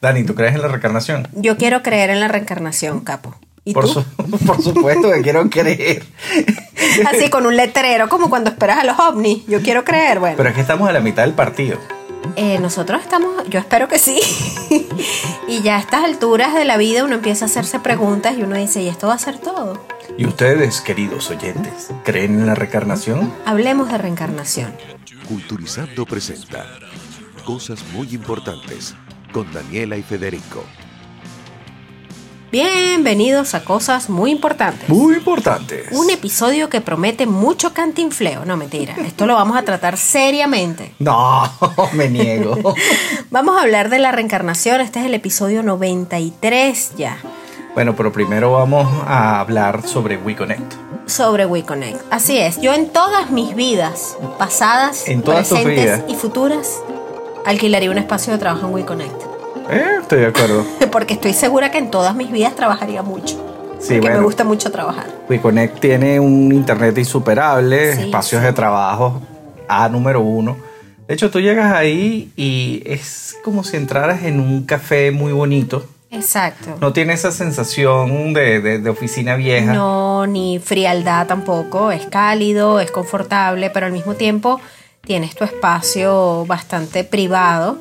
Dani, ¿tú crees en la reencarnación? Yo quiero creer en la reencarnación, capo. ¿Y por, tú? Su, por supuesto que quiero creer. Así con un letrero, como cuando esperas a los ovnis. Yo quiero creer, bueno. Pero es que estamos a la mitad del partido. Eh, nosotros estamos, yo espero que sí. y ya a estas alturas de la vida uno empieza a hacerse preguntas y uno dice, ¿y esto va a ser todo? ¿Y ustedes, queridos oyentes, creen en la reencarnación? Hablemos de reencarnación. Culturizando presenta Cosas muy importantes con Daniela y Federico. Bienvenidos a Cosas Muy Importantes. Muy importantes. Un episodio que promete mucho cantinfleo. No, mentira. Esto lo vamos a tratar seriamente. No, me niego. vamos a hablar de la reencarnación. Este es el episodio 93 ya. Bueno, pero primero vamos a hablar sobre WeConnect. Sobre WeConnect. Así es. Yo en todas mis vidas, pasadas, en todas presentes vidas. y futuras, alquilaría un espacio de trabajo en WeConnect. Eh, estoy de acuerdo. Porque estoy segura que en todas mis vidas trabajaría mucho. Sí, porque bueno, me gusta mucho trabajar. WeConnect tiene un internet insuperable, Sí, espacios sí. de trabajo A número uno. De hecho, tú llegas ahí y es como si entraras en un café muy bonito. Exacto. No tiene esa sensación de, de- de oficina vieja. No, ni frialdad tampoco. Es cálido, es confortable, pero al mismo tiempo tienes tu espacio bastante privado.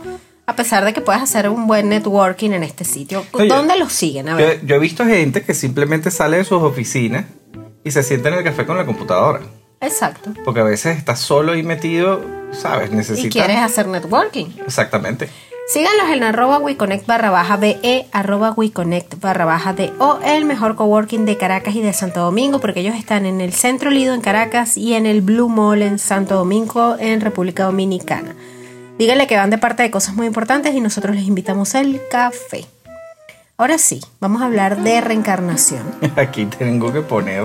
A pesar de que puedes hacer un buen networking en este sitio. Oye, ¿Dónde los siguen? A ver. yo he visto gente que simplemente sale de sus oficinas y se sienta en el café con la computadora. Exacto. Porque a veces estás solo y metido, ¿sabes? Y Necesitas. quieres hacer networking. Exactamente. Síganlos en arroba WeConnect barra baja BE, arroba WeConnect barra baja DO, el mejor coworking de Caracas y de Santo Domingo, porque ellos están en el Centro Lido en Caracas y en el Blue Mall en Santo Domingo, en República Dominicana. Díganle que van de parte de cosas muy importantes y nosotros les invitamos el café. Ahora sí, vamos a hablar de reencarnación. Aquí tengo que poner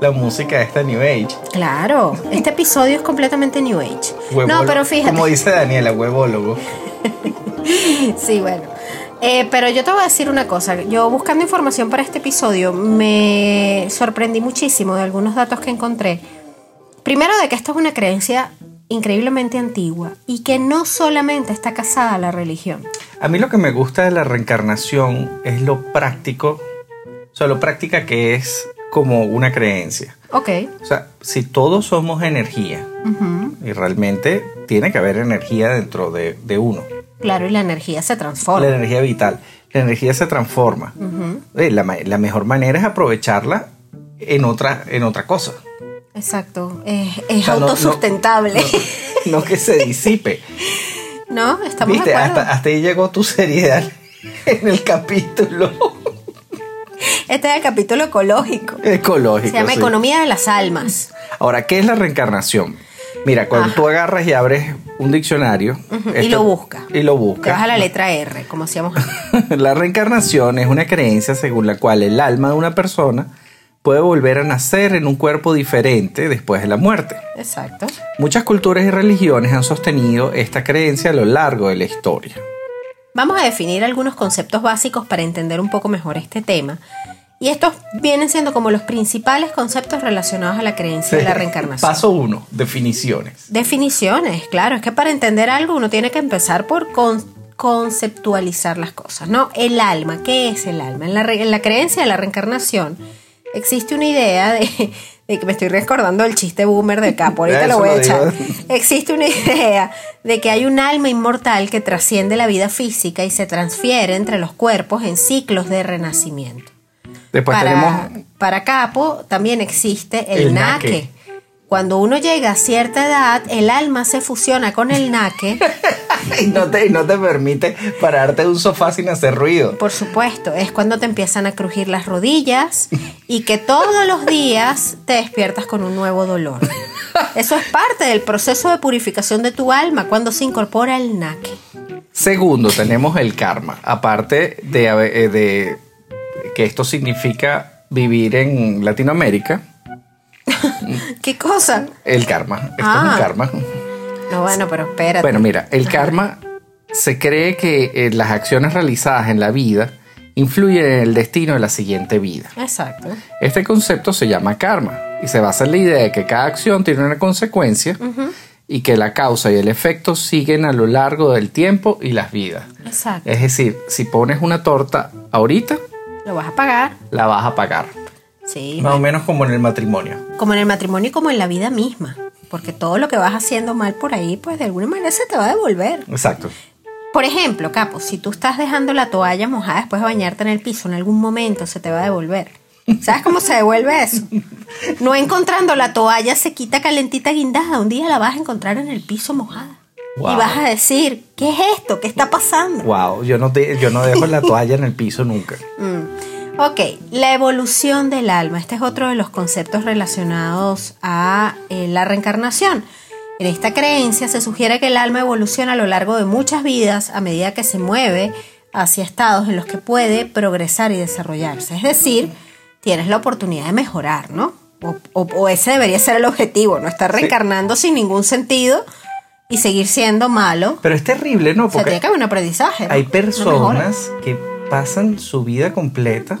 la música de esta New Age. Claro, este episodio es completamente New Age. No, pero fíjate. Como dice Daniela, huevólogo. Sí, bueno. Eh, pero yo te voy a decir una cosa. Yo buscando información para este episodio me sorprendí muchísimo de algunos datos que encontré. Primero de que esto es una creencia increíblemente antigua y que no solamente está casada a la religión. A mí lo que me gusta de la reencarnación es lo práctico, o sea, lo práctica que es como una creencia. Ok. O sea, si todos somos energía, y realmente tiene que haber energía dentro de, de uno, Claro, y la energía se transforma. la energía vital, la energía se transforma. Eh, la, ma- la mejor manera es aprovecharla en otra, en otra cosa. Exacto. Es, es O sea, no- no- autosustentable. No, no que se disipe. No, estamos Viste, de acuerdo. hasta, hasta ahí llegó tu seriedad en el capítulo Este es el capítulo ecológico. ecológico. Se llama sí. Economía de las Almas. Ahora, ¿qué es la reencarnación? Mira, cuando Ajá. tú agarras y abres un diccionario Y lo buscas. Y lo Te buscas. vas a la letra R, como hacíamos la reencarnación es una creencia según la cual el alma de una persona puede volver a nacer en un cuerpo diferente después de la muerte. Exacto. Muchas culturas y religiones han sostenido esta creencia a lo largo de la historia. Vamos a definir algunos conceptos básicos para entender un poco mejor este tema. Y estos vienen siendo como los principales conceptos relacionados a la creencia de la reencarnación. Paso uno, definiciones. Definiciones, claro, es que para entender algo uno tiene que empezar por con- conceptualizar las cosas, ¿no? El alma, ¿qué es el alma? En la, re- en la creencia de la reencarnación existe una idea de, de que me estoy recordando del chiste boomer del capo, ahorita lo voy a echar. Existe una idea de que hay un alma inmortal que trasciende la vida física y se transfiere entre los cuerpos en ciclos de renacimiento. Después para, tenemos para Capo también existe el, El naque. naque. Cuando uno llega a cierta edad, el alma se fusiona con el naque. y no te, y no te permite pararte de un sofá sin hacer ruido. Por supuesto, es cuando te empiezan a crujir las rodillas y que todos los días te despiertas con un nuevo dolor. Eso es parte del proceso de purificación de tu alma cuando se incorpora el naque. Segundo, tenemos el karma. Aparte de, eh, de que esto significa vivir en Latinoamérica, ¿Qué cosa? el karma. Esto es Ah. un karma. No, bueno, pero espérate. Bueno, mira, el karma se cree que eh, las acciones realizadas en la vida influyen en el destino de la siguiente vida. Exacto. Este concepto se llama karma y se basa en la idea de que cada acción tiene una consecuencia y que la causa y el efecto siguen a lo largo del tiempo y las vidas. Exacto. Es decir, si pones una torta ahorita, Lo vas a pagar. la vas a pagar. Sí. Más o menos como en el matrimonio. Como en el matrimonio y como en la vida misma. Porque todo lo que vas haciendo mal por ahí, pues de alguna manera se te va a devolver. Exacto. Por ejemplo, Capo, si tú estás dejando la toalla mojada después de bañarte en el piso, en algún momento se te va a devolver. ¿Sabes cómo se devuelve eso? No encontrando la toalla sequita, calentita, guindada. Un día la vas a encontrar en el piso mojada. Wow. Y vas a decir, ¿qué es esto? ¿Qué está pasando? Wow, yo no, de- yo no dejo la toalla en el piso nunca. Mm. Ok, la evolución del alma. Este es otro de los conceptos relacionados a eh, la reencarnación. En esta creencia se sugiere que el alma evoluciona a lo largo de muchas vidas a medida que se mueve hacia estados en los que puede progresar y desarrollarse. Es decir, tienes la oportunidad de mejorar, ¿no? O, o- o ese debería ser el objetivo, no estar reencarnando sin ningún sentido y seguir siendo malo. Pero es terrible, ¿no? O sea, Porque tiene que haber un aprendizaje. ¿no? hay personas que pasan su vida completa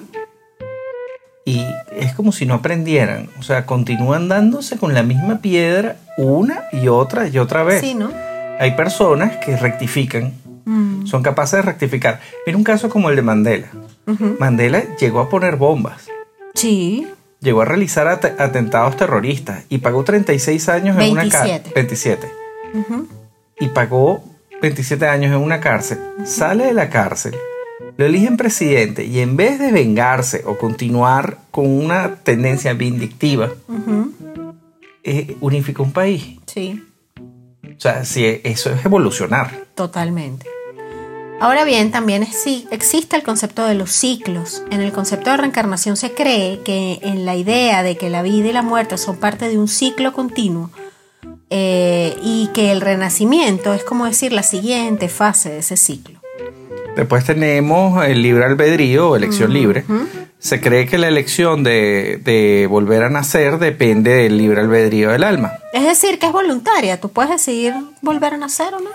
y es como si no aprendieran. O sea, continúan dándose con la misma piedra una y otra y otra vez. Sí, ¿no? Hay personas que rectifican, Mm. son capaces de rectificar. Mira un caso como el de Mandela. Mandela llegó a poner bombas, Sí. llegó a realizar at- atentados terroristas y pagó 36 años en una 27. cárcel. 27. Y pagó 27 años en una cárcel. Sale de la cárcel, lo eligen presidente y en vez de vengarse o continuar con una tendencia vindictiva, eh, unificó un país. Sí, O sea, si eso es evolucionar. totalmente. Ahora bien, también sí, existe el concepto de los ciclos. En el concepto de reencarnación se cree que en la idea de que la vida y la muerte son parte de un ciclo continuo eh, y que el renacimiento es como decir la siguiente fase de ese ciclo. Después tenemos el libre albedrío o elección libre. Se cree que la elección de, de volver a nacer depende del libre albedrío del alma. Es decir, que es voluntaria. Tú puedes decidir volver a nacer o no.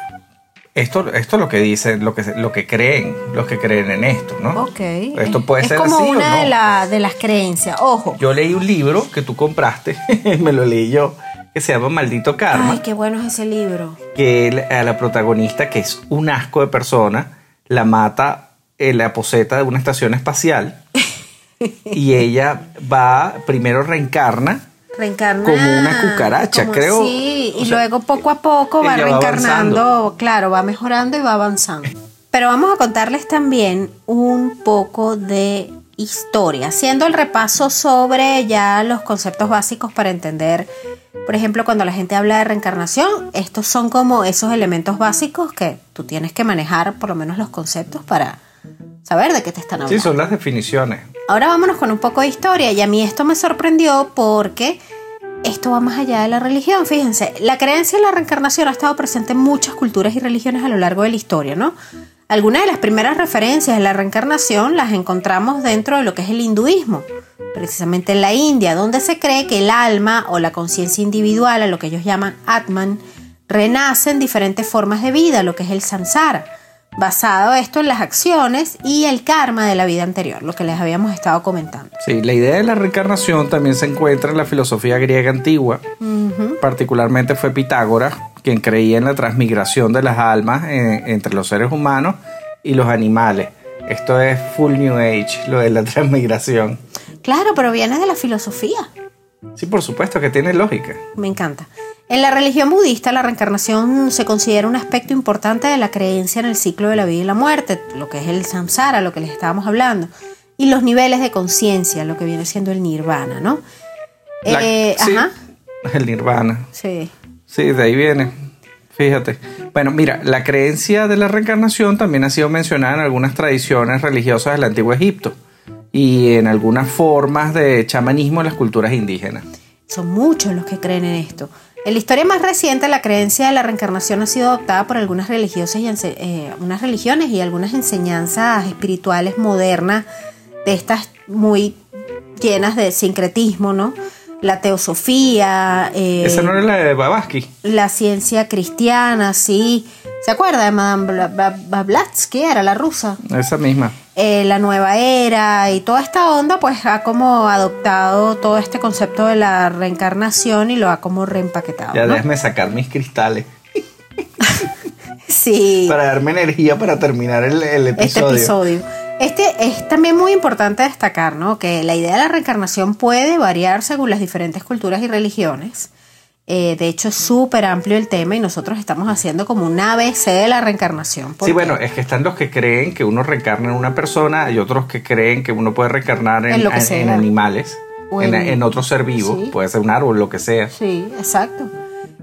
Esto, esto es lo que dicen, lo que, lo que creen, los que creen en esto, ¿no? Ok. Esto Es- puede es ser como así o una no. de, la- de las creencias. Ojo. Yo leí un libro que tú compraste, me lo leí yo, que se llama Maldito Karma, Ay, qué bueno es ese libro. que a la protagonista, que es un asco de persona, la mata en la poseta de una estación espacial y ella va, primero reencarna Reencarna. Como una cucaracha, como- creo. Sí, y sea, luego poco a poco va reencarnando, claro, va mejorando y va avanzando. Pero vamos a contarles también un poco de historia, haciendo el repaso sobre ya los conceptos básicos para entender, por ejemplo, cuando la gente habla de reencarnación, estos son como esos elementos básicos que tú tienes que manejar, por lo menos los conceptos, para saber de qué te están hablando. Sí, son las definiciones. Ahora vámonos con un poco de historia y a mí esto me sorprendió porque esto va más allá de la religión. Fíjense, la creencia en la reencarnación ha estado presente en muchas culturas y religiones a lo largo de la historia, ¿no? Algunas de las primeras referencias de la reencarnación las encontramos dentro de lo que es el hinduismo, precisamente en la India, donde se cree que el alma o la conciencia individual, a lo que ellos llaman Atman, renace en diferentes formas de vida, lo que es el samsara basado esto en las acciones y el karma de la vida anterior, lo que les habíamos estado comentando. Sí, la idea de la reencarnación también se encuentra en la filosofía griega antigua. Particularmente fue Pitágoras quien creía en la transmigración de las almas en- entre los seres humanos y los animales. Esto es full New Age, lo de la transmigración. Claro, pero viene de la filosofía. Sí, por supuesto que tiene lógica. Me encanta. En la religión budista, la reencarnación se considera un aspecto importante de la creencia en el ciclo de la vida y la muerte, lo que es el samsara, lo que les estábamos hablando, y los niveles de conciencia, lo que viene siendo el nirvana, ¿no? La- Eh, sí, Ajá. El nirvana. Sí. Sí, de ahí viene. Fíjate. Bueno, mira, la creencia de la reencarnación también ha sido mencionada en algunas tradiciones religiosas del antiguo Egipto y en algunas formas de chamanismo en las culturas indígenas. Son muchos los que creen en esto. En la historia más reciente, la creencia de la reencarnación ha sido adoptada por algunas religiosas y eh, unas religiones y algunas enseñanzas espirituales modernas de estas muy llenas de sincretismo, ¿no? La teosofía. Eh, Esa no era la de Babaski. La ciencia cristiana, sí. ¿Se acuerda de Madame Blavatsky? Era la rusa. Esa misma. Eh, la nueva era y toda esta onda, pues ha como adoptado todo este concepto de la reencarnación y lo ha como reempaquetado. Ya déjame sacar mis cristales. sí. Para darme energía para terminar el, el episodio. Este episodio. Este es también muy importante destacar, ¿no? Que la idea de la reencarnación puede variar según las diferentes culturas y religiones. Eh, de hecho, es súper amplio el tema y nosotros estamos haciendo como un ABC de la reencarnación. Sí, bueno, es que están los que creen que uno reencarna en una persona y otros que creen que uno puede reencarnar en, animales, en, otro ser vivo, puede ser un árbol, lo que sea. Sí, exacto.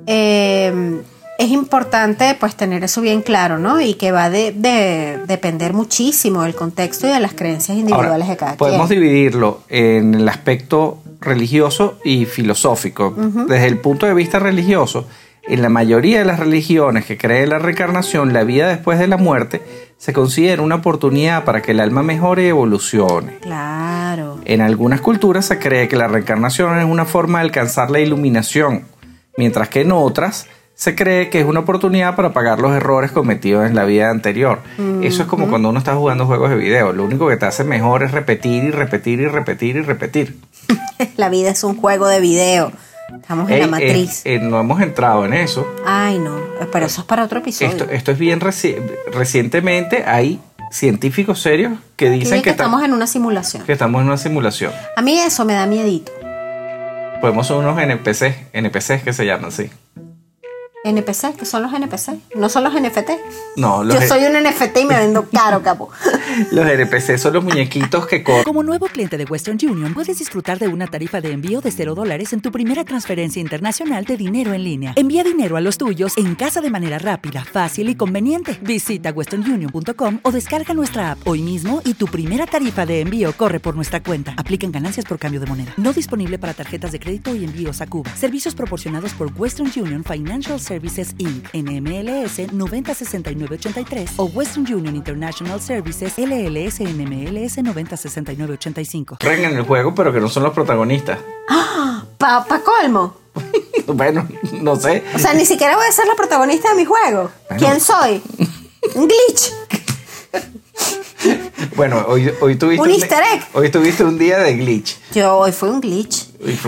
Eh, es importante pues tener eso bien claro, ¿no? Y que va de, de depender muchísimo del contexto y de las creencias individuales de cada quien. Podemos dividirlo en el aspecto religioso y filosófico. Desde el punto de vista religioso, en la mayoría de las religiones que creen en la reencarnación, la vida después de la muerte se considera una oportunidad para que el alma mejore y evolucione. Claro. En algunas culturas se cree que la reencarnación es una forma de alcanzar la iluminación, mientras que en otras se cree que es una oportunidad para pagar los errores cometidos en la vida anterior. Eso es como cuando uno está jugando juegos de video. Lo único que te hace mejor es repetir y repetir y repetir y repetir. la vida es un juego de video. Estamos en la matriz. no hemos entrado en eso. Ay, no. Pero eso es para otro episodio. Esto, es bien recientemente. Hay científicos serios que dicen que, estamos en una simulación. Que estamos en una simulación. A mí eso me da miedito. Podemos ser unos NPCs, NPCs que se llaman así. NPC, que son los NPC, no son los NFT. No, Yo soy un NFT y me vendo caro, capo. los NPC son los muñequitos que corren. Como nuevo cliente de Western Union, puedes disfrutar de una tarifa de envío de 0 dólares en tu primera transferencia internacional de dinero en línea. Envía dinero a los tuyos en casa de manera rápida, fácil y conveniente. Visita westernunion.com o descarga nuestra app hoy mismo y tu primera tarifa de envío corre por nuestra cuenta. Aplican ganancias por cambio de moneda. No disponible para tarjetas de crédito y envíos a Cuba. Servicios proporcionados por Western Union Financial Services Services Inc. NMLS 906983 o Western Union International Services LLS NMLS 906985. Creen en el juego, pero que no son los protagonistas. ¡Ah! ¿Pa, colmo? bueno, no sé. O sea, ni siquiera voy a ser la protagonista de mi juego. ¿Quién soy? Un glitch. Bueno, hoy, hoy tuviste un, easter egg. Hoy tuviste un día de glitch. Yo hoy fue un glitch.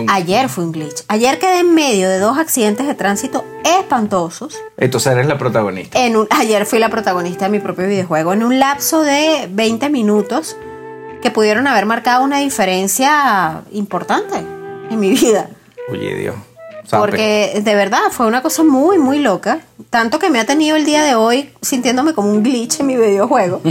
Ayer fue un glitch. Ayer quedé en medio de dos accidentes de tránsito espantosos. Entonces eres la protagonista. En ayer fui la protagonista de mi propio videojuego en un lapso de 20 minutos que pudieron haber marcado una diferencia importante en mi vida. Oye, Dios. Porque de verdad fue una cosa muy, muy loca. Tanto que me ha tenido el día de hoy sintiéndome como un glitch en mi videojuego.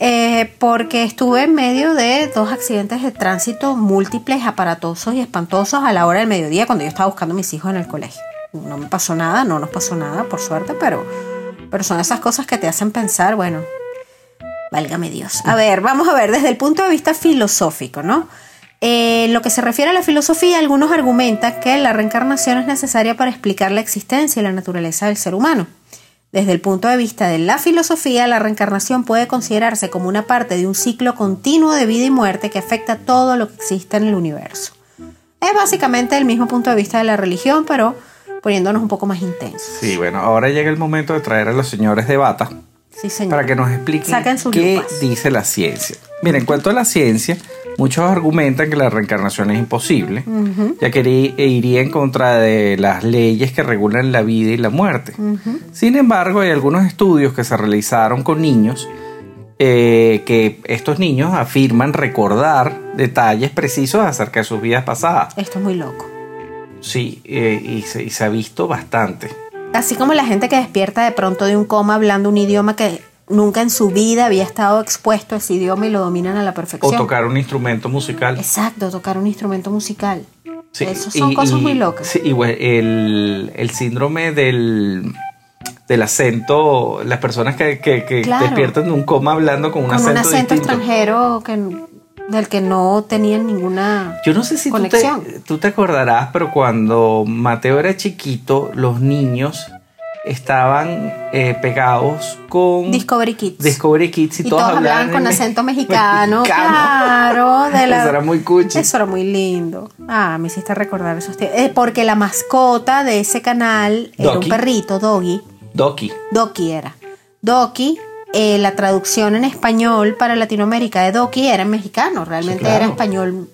Eh, porque estuve en medio de dos accidentes de tránsito múltiples, aparatosos y espantosos a la hora del mediodía cuando yo estaba buscando a mis hijos en el colegio. No me pasó nada, no nos pasó nada, por suerte, pero, pero son esas cosas que te hacen pensar, bueno, válgame Dios. A ver, vamos a ver desde el punto de vista filosófico, ¿no? En lo que se refiere a la filosofía, algunos argumentan que la reencarnación es necesaria para explicar la existencia y la naturaleza del ser humano. Desde el punto de vista de la filosofía, la reencarnación puede considerarse como una parte de un ciclo continuo de vida y muerte que afecta todo lo que existe en el universo. Es básicamente el mismo punto de vista de la religión, pero poniéndonos un poco más intensos. Sí, bueno, ahora llega el momento de traer a los señores de bata sí, señor. para que nos expliquen qué dice la ciencia. Miren, en cuanto a la ciencia, Muchos argumentan que la reencarnación es imposible, ya que iría en contra de las leyes que regulan la vida y la muerte. Sin embargo, hay algunos estudios que se realizaron con niños eh, que estos niños afirman recordar detalles precisos acerca de sus vidas pasadas. Esto es muy loco. Sí, eh, y, se, y se ha visto bastante. Así como la gente que despierta de pronto de un coma hablando un idioma que nunca en su vida había estado expuesto a ese idioma y lo dominan a la perfección. O tocar un instrumento musical. Exacto, tocar un instrumento musical. Sí, Eso son cosas muy locas. Sí, y el, síndrome del, del acento, las personas que, que, despiertan de un coma hablando con un con acento. un acento extranjero que del que no tenían ninguna Yo no sé si tú te, conexión. tú te acordarás, pero cuando Mateo era chiquito, los niños estaban eh, pegados con Discovery Kids. Discovery Kids y, y todos hablaban con en acento me- mexicano. Claro, de la- Eso era muy cuchi. Eso era muy lindo. Ah, me hiciste recordar esos tiempos. Eh, porque la mascota de ese canal era un perrito, Doggy. Doki. Doki era. Doki, eh, la traducción en español para Latinoamérica de Doki era en mexicano. Realmente Sí, claro. era español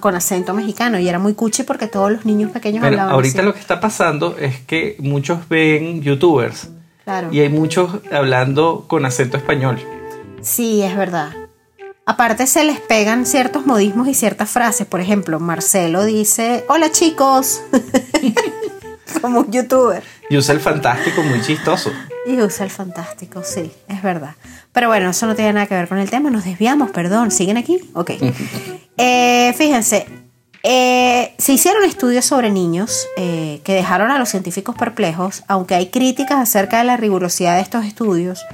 con acento mexicano y era muy cuchi porque todos los niños pequeños Bueno, hablaban ahorita así. lo que está pasando es que muchos ven youtubers Claro. y hay muchos hablando con acento español. Sí, es verdad. Aparte se les pegan ciertos modismos y ciertas frases. Por ejemplo, Marcelo dice, hola chicos, como un youtuber. Y usa el fantástico muy chistoso. Y usa el fantástico, sí, es verdad. Pero bueno, eso no tiene nada que ver con el tema, nos desviamos, perdón. ¿Siguen aquí? Ok. Eh, fíjense, eh, se hicieron estudios sobre niños eh, que dejaron a los científicos perplejos, aunque hay críticas acerca de la rigurosidad de estos estudios.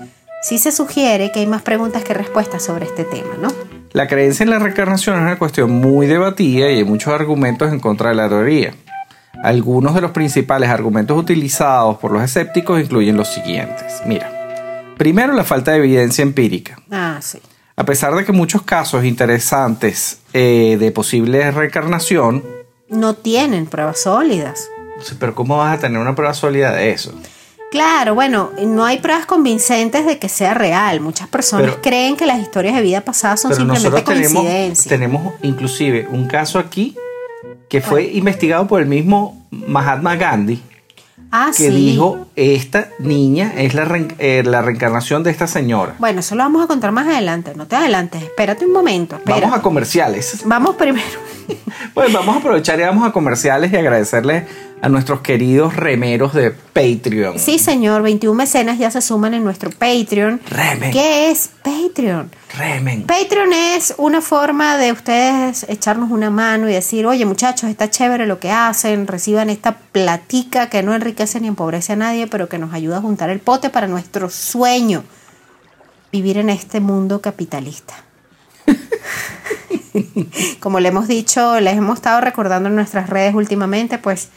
Sí se sugiere que hay más preguntas que respuestas sobre este tema, ¿no? La creencia en la reencarnación es una cuestión muy debatida y hay muchos argumentos en contra de la teoría. Algunos de los principales argumentos utilizados por los escépticos incluyen los siguientes. Mira, primero la falta de evidencia empírica. Ah, sí. A pesar de que muchos casos interesantes eh, de posible reencarnación, No tienen pruebas sólidas. pero ¿cómo vas a tener una prueba sólida de eso? Claro, bueno, no hay pruebas convincentes de que sea real. Muchas personas Pero- creen que las historias de vida pasada son simplemente nosotros tenemos, coincidencias. tenemos inclusive un caso aquí que fue investigado por el mismo Mahatma Gandhi, ah, que sí. dijo, esta niña es la, reen- eh, la reencarnación de esta señora. Bueno, eso lo vamos a contar más adelante. No te adelantes, espérate un momento. Vamos a comerciales. Vamos primero. Pues vamos a aprovechar y vamos a comerciales y agradecerles a nuestros queridos remeros de Patreon. Sí, señor, 21 mecenas ya se suman en nuestro Patreon. Remen. ¿Qué es Patreon? Remen. Patreon es una forma de ustedes echarnos una mano y decir, oye muchachos, está chévere lo que hacen, reciban esta platica que no enriquece ni empobrece a nadie, pero que nos ayuda a juntar el pote para nuestro sueño, vivir en este mundo capitalista. Como le hemos dicho, les hemos estado recordando en nuestras redes últimamente, pues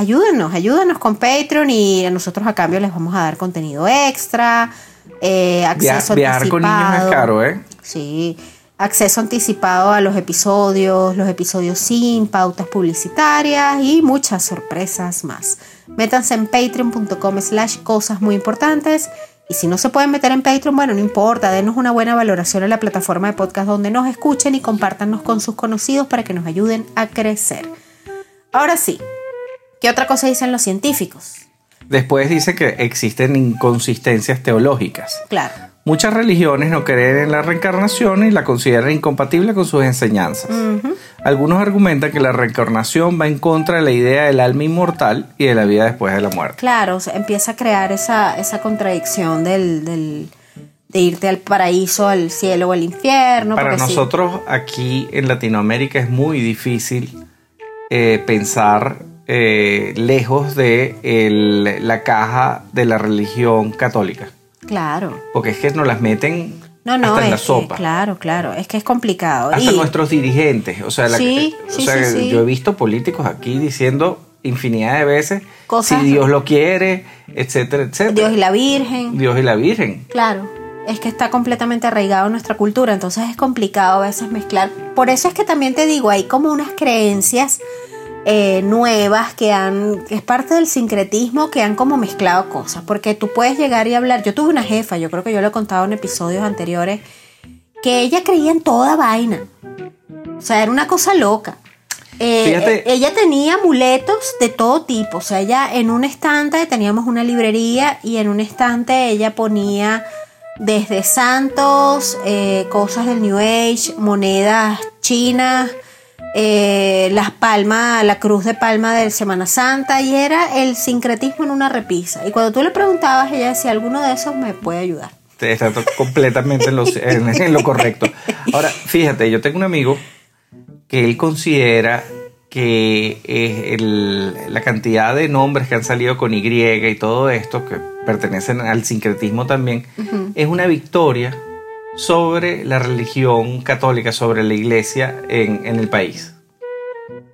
ayúdenos, ayúdenos con Patreon y a nosotros a cambio les vamos a dar contenido extra, eh, Via- acceso viajar con niños es anticipado. caro, ¿eh? Sí, acceso anticipado a los episodios, los episodios sin pautas publicitarias y muchas sorpresas más. Métanse en patreon.com slash cosas muy importantes y si no se pueden meter en Patreon, bueno, no importa, denos una buena valoración en la plataforma de podcast donde nos escuchen y compártanos con sus conocidos para que nos ayuden a crecer. Ahora sí, ¿qué otra cosa dicen los científicos? Después dice que existen inconsistencias teológicas. Claro. Muchas religiones no creen en la reencarnación y la consideran incompatible con sus enseñanzas. Algunos argumentan que la reencarnación va en contra de la idea del alma inmortal y de la vida después de la muerte. Claro, o sea, empieza a crear esa, esa contradicción del, del- de irte al paraíso, al cielo o al infierno. Para sí. nosotros aquí en Latinoamérica es muy difícil eh, pensar eh, lejos de el- la caja de la religión católica. Claro. Porque es que nos las meten No, no, hasta en la que- sopa. claro, claro. Es que es complicado. Hasta Y- nuestros dirigentes. O sea, la- Sí, o sí, sea, sí, sí. yo he visto políticos aquí diciendo infinidad de veces Cosas- si Dios lo quiere, etcétera, etcétera. Dios y la Virgen. Dios y la Virgen. Claro, es que está completamente arraigado en nuestra cultura, entonces es complicado a veces mezclar. Por eso es que también te digo, hay como unas creencias eh, nuevas que han, es parte del sincretismo, que han como mezclado cosas, porque tú puedes llegar y hablar, yo tuve una jefa, yo creo que yo lo he contado en episodios anteriores, que ella creía en toda vaina, o sea, era una cosa loca. Eh, eh, ella tenía amuletos de todo tipo. O sea, ella en un estante teníamos una librería y en un estante ella ponía desde santos, eh, cosas del New Age, monedas chinas, eh, las palmas, la cruz de palma de Semana Santa y era el sincretismo en una repisa. Y cuando tú le preguntabas, ella decía, alguno de esos me puede ayudar. Está completamente en lo, en- en lo correcto. Ahora, fíjate, yo tengo un amigo que él considera que el- la cantidad de nombres que han salido con Y y todo esto, que pertenecen al sincretismo también, es una victoria sobre la religión católica, sobre la iglesia en, en el país.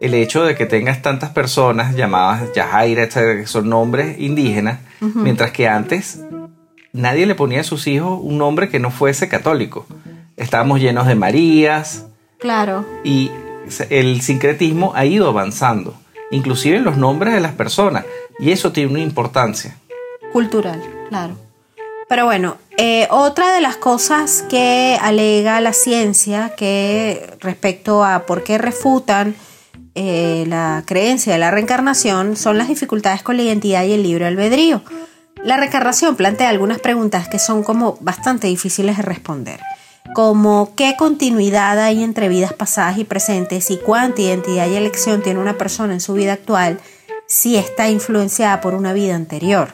El hecho de que tengas tantas personas llamadas Yajaira, que son nombres indígenas, mientras que antes nadie le ponía a sus hijos un nombre que no fuese católico. Estábamos llenos de Marías. Claro. Y el sincretismo ha ido avanzando, inclusive en los nombres de las personas, y eso tiene una importancia. Cultural, claro. Pero bueno, eh, otra de las cosas que alega la ciencia que respecto a por qué refutan eh, la creencia de la reencarnación son las dificultades con la identidad y el libre albedrío. La reencarnación plantea algunas preguntas que son como bastante difíciles de responder, como qué continuidad hay entre vidas pasadas y presentes y cuánta identidad y elección tiene una persona en su vida actual si está influenciada por una vida anterior.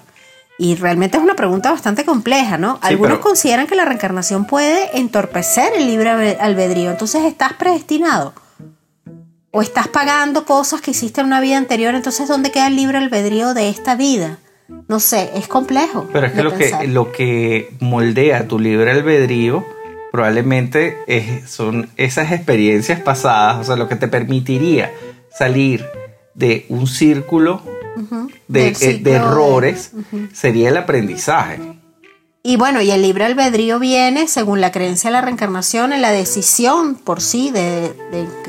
Y realmente es una pregunta bastante compleja, ¿no? Algunos consideran que la reencarnación puede entorpecer el libre albedrío. Entonces, ¿estás predestinado? ¿O estás pagando cosas que hiciste en una vida anterior? Entonces, ¿dónde queda el libre albedrío de esta vida? No sé, es complejo. Pero es que lo, que lo que moldea tu libre albedrío probablemente son esas experiencias pasadas, o sea, lo que te permitiría salir de un círculo de, eh, errores sería el aprendizaje. Y bueno, y el libre albedrío viene, según la creencia de la reencarnación, en la decisión por sí de,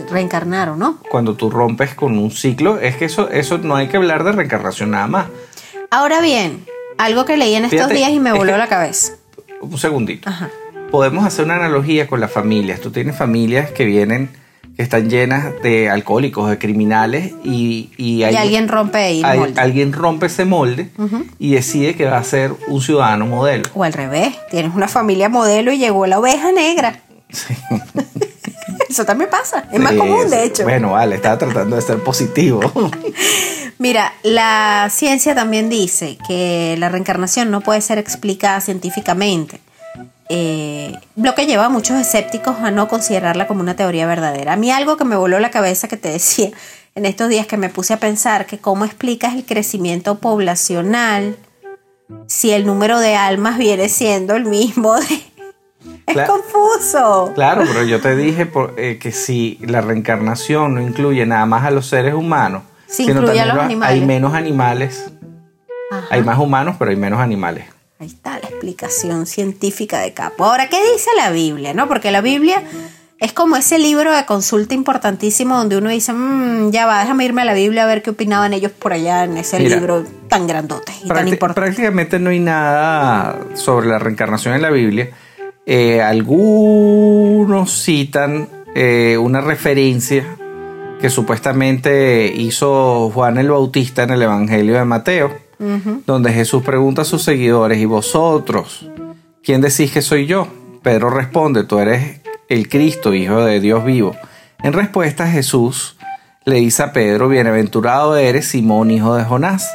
reencarnar o no. Cuando tú rompes con un ciclo, es que eso, eso no hay que hablar de reencarnación nada más. Ahora bien, algo que leí en estos días y me voló la cabeza. Un segundito. Podemos hacer una analogía con las familias. Tú tienes familias que vienen que están llenas de alcohólicos, de criminales y, y, alguien rompe alguien rompe ese molde y decide que va a ser un ciudadano modelo. O al revés, tienes una familia modelo y llegó la oveja negra. Eso también pasa, es más común de hecho. Bueno, vale, estaba tratando de ser positivo. Mira, la ciencia también dice que la reencarnación no puede ser explicada científicamente eh, lo que lleva a muchos escépticos a no considerarla como una teoría verdadera. A mí algo que me voló la cabeza que te decía en estos días que me puse a pensar que cómo explicas el crecimiento poblacional si el número de almas viene siendo el mismo Es confuso. Claro, pero yo te dije eh, que si la reencarnación no incluye nada más a los seres humanos, sino también a los hay menos animales. Hay más humanos, pero hay menos animales. Ahí está la explicación científica de Capo. Ahora, ¿qué dice la Biblia? ¿No? Porque la Biblia es como ese libro de consulta importantísimo donde uno dice, mmm, ya va, déjame irme a la Biblia a ver qué opinaban ellos por allá en ese libro tan grandote y tan importante. Prácticamente no hay nada sobre la reencarnación en la Biblia. Eh, algunos citan eh, una referencia que supuestamente hizo Juan el Bautista en el Evangelio de Mateo donde Jesús pregunta a sus seguidores, ¿y vosotros? ¿Quién decís que soy yo? Pedro responde, tú eres el Cristo, Hijo de Dios vivo. En respuesta Jesús le dice a Pedro, bienaventurado eres Simón, hijo de Jonás.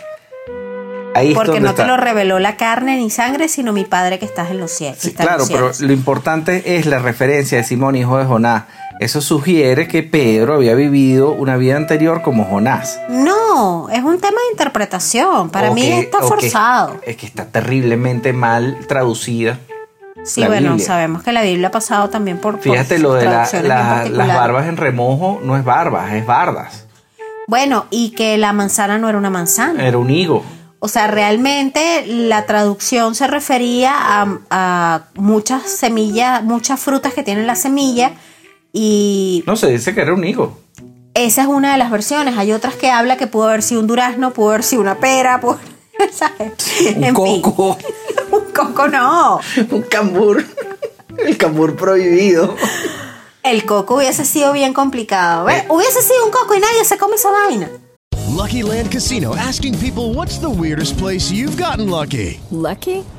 Ahí Porque no te lo reveló la carne ni sangre, sino mi Padre que estás en los cielos. claro, pero lo importante es la referencia de Simón, hijo de Jonás. Eso sugiere que Pedro había vivido una vida anterior como Jonás. No, es un tema de interpretación. Para mí está forzado. es que está terriblemente mal traducida. Sí, bueno, sabemos que la Biblia ha pasado también por. Fíjate, lo de las barbas en remojo no es barbas, es bardas. Bueno, y que la manzana no era una manzana. Era un higo. O sea, realmente la traducción se refería a, a muchas semillas, muchas frutas que tienen la semilla y... No, se dice que era un higo. Esa es una de las versiones. Hay otras que habla que pudo haber sido un durazno, pudo haber sido una pera, ¿sabes? Un coco. un coco no. un cambur. El cambur prohibido. El coco hubiese sido bien complicado. Eh. Hubiese sido un coco y nadie se come esa vaina. Lucky Land Casino asking people what's the weirdest place you've gotten lucky. Lucky?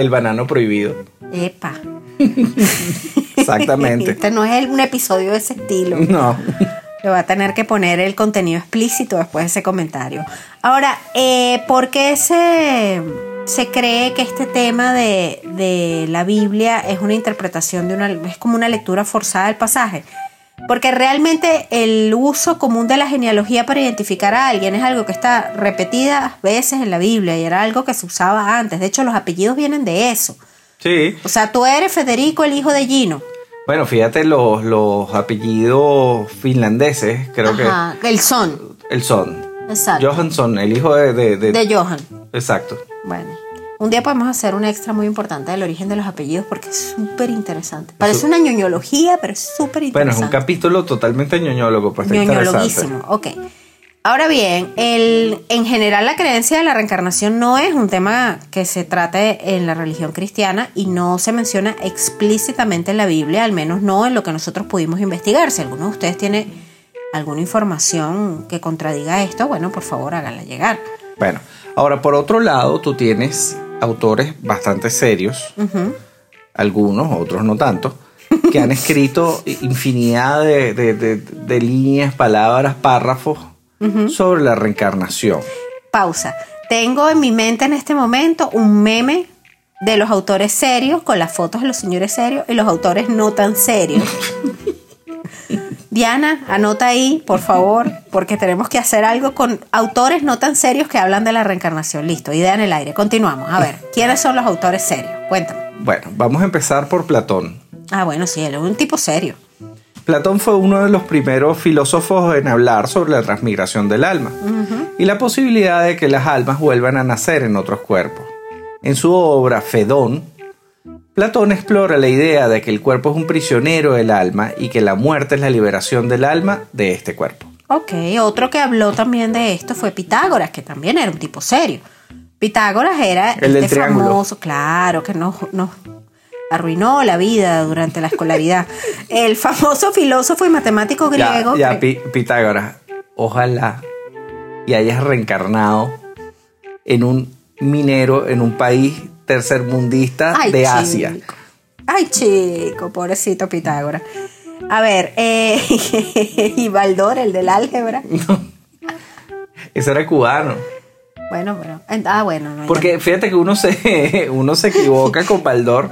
el banano prohibido. Epa. Exactamente. este no es un episodio de ese estilo. No. Le va a tener que poner el contenido explícito después de ese comentario. Ahora, eh, ¿por qué se, se cree que este tema de, de la Biblia es una interpretación de una. es como una lectura forzada del pasaje? Porque realmente el uso común de la genealogía para identificar a alguien es algo que está repetidas veces en la Biblia y era algo que se usaba antes. De hecho, los apellidos vienen de eso. Sí. O sea, tú eres Federico, el hijo de Gino. Bueno, fíjate los, los apellidos finlandeses, creo Ajá, el son. que el son. Exacto. Johansson, el hijo de, de, de- De Johan. Exacto. Bueno. Un día podemos hacer un extra muy importante del origen de los apellidos porque es súper interesante. Parece una ñoñología, pero es súper Bueno, es interesante. un capítulo totalmente ñoñólogo, pues está interesante. ñoñologuísimo. Ok. Ahora bien, el, en general la creencia de la reencarnación no es un tema que se trate en la religión cristiana y no se menciona explícitamente en la Biblia, al menos no en lo que nosotros pudimos investigar. Si alguno de ustedes tiene alguna información que contradiga esto, bueno, por favor háganla llegar. Bueno, ahora por otro lado, tú tienes autores bastante serios, algunos, otros no tanto, que han escrito infinidad de, de- de- de líneas, palabras, párrafos sobre la reencarnación. Pausa. Tengo en mi mente en este momento un meme de los autores serios con las fotos de los señores serios y los autores no tan serios. Diana, anota ahí, por favor, porque tenemos que hacer algo con autores no tan serios que hablan de la reencarnación. Listo, idea en el aire. Continuamos. A ver, ¿quiénes son los autores serios? Cuéntame. Bueno, vamos a empezar por Platón. Ah, bueno, sí, él es un tipo serio. Platón fue uno de los primeros filósofos en hablar sobre la transmigración del alma y la posibilidad de que las almas vuelvan a nacer en otros cuerpos. En su obra Fedón, Platón explora la idea de que el cuerpo es un prisionero del alma y que la muerte es la liberación del alma de este cuerpo. Ok, otro que habló también de esto fue Pitágoras, que también era un tipo serio. Pitágoras era El del este triángulo. famoso, claro, que nos, nos arruinó la vida durante la escolaridad. El famoso filósofo y matemático Ya, griego. ya, Pi- Pitágoras, ojalá y hayas reencarnado en un minero en un país tercermundista Ay, de chico. Asia. Ay, chico, pobrecito Pitágoras. A ver, eh, y Baldor, el del álgebra. Ese era cubano. Bueno, bueno. Ah, bueno. no, ya. Porque fíjate que uno se, uno se equivoca con Baldor.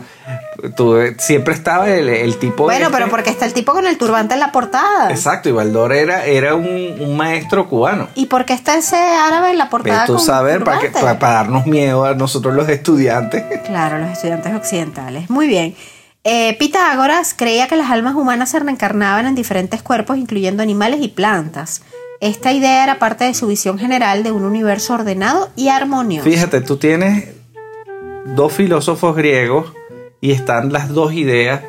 Tú, eh, siempre estaba el, el tipo. Bueno, este- pero porque está el tipo con el turbante en la portada. Exacto, y Baldor era, era un, un maestro cubano. ¿Y por qué está ese árabe en la portada? Pero tú con sabes, para, que, para, para darnos miedo a nosotros los estudiantes. Claro, los estudiantes occidentales. Muy bien. Eh, Pitágoras creía que las almas humanas se reencarnaban en diferentes cuerpos, incluyendo animales y plantas. Esta idea era parte de su visión general de un universo ordenado y armonioso. Fíjate, tú tienes dos filósofos griegos y están las dos ideas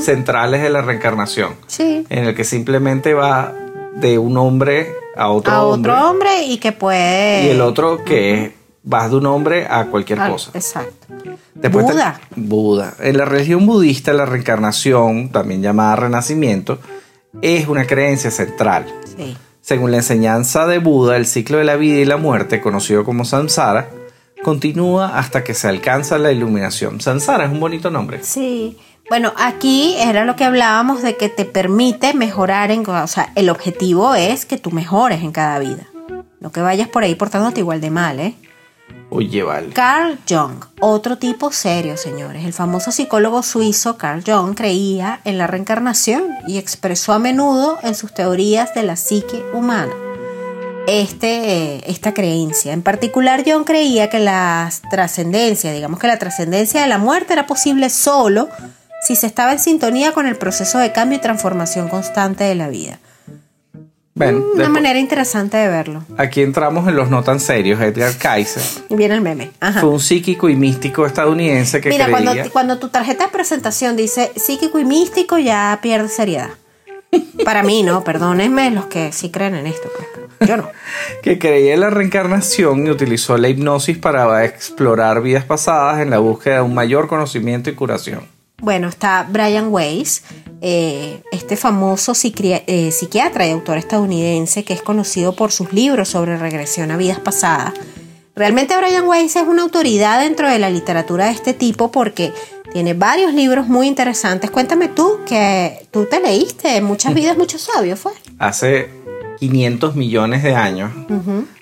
centrales de la reencarnación. Sí. En el que simplemente va de un hombre a otro a hombre. otro hombre y que puede. Y el otro que es, vas de un hombre a cualquier Ah, cosa. Exacto. Después te- Buda. Buda. En la religión budista, la reencarnación, también llamada renacimiento, es una creencia central. Sí. Según la enseñanza de Buda, el ciclo de la vida y la muerte, conocido como samsara, continúa hasta que se alcanza la iluminación. Samsara es un bonito nombre. Sí. Bueno, aquí era lo que hablábamos de que te permite mejorar en. O sea, el objetivo es que tú mejores en cada vida. No que vayas por ahí portándote igual de mal, ¿eh? Carl Jung, otro tipo serio, señores. El famoso psicólogo suizo Carl Jung creía en la reencarnación y expresó a menudo en sus teorías de la psique humana este, eh, esta creencia. En particular, Jung creía que la trascendencia, digamos que la trascendencia de la muerte era posible solo si se estaba en sintonía con el proceso de cambio y transformación constante de la vida. Bueno, Una después- manera interesante de verlo. aquí entramos en los no tan serios. Edgar Kaiser viene el meme. Ajá. fue un psíquico y místico estadounidense que Mira, creía... cuando, cuando tu tarjeta de presentación dice psíquico y místico, ya pierde seriedad. Para mí, no, perdónenme los que sí creen en esto. pues, yo no. que creía en la reencarnación y utilizó la hipnosis para explorar vidas pasadas en la búsqueda de un mayor conocimiento y curación. Bueno, está Brian Weiss, eh, este famoso eh, psiquiatra y autor estadounidense que es conocido por sus libros sobre regresión a vidas pasadas. Realmente Brian Weiss es una autoridad dentro de la literatura de este tipo porque tiene varios libros muy interesantes. Cuéntame tú que tú te leíste Muchas vidas, muchos sabios, ¿fue? Hace 500 millones de años,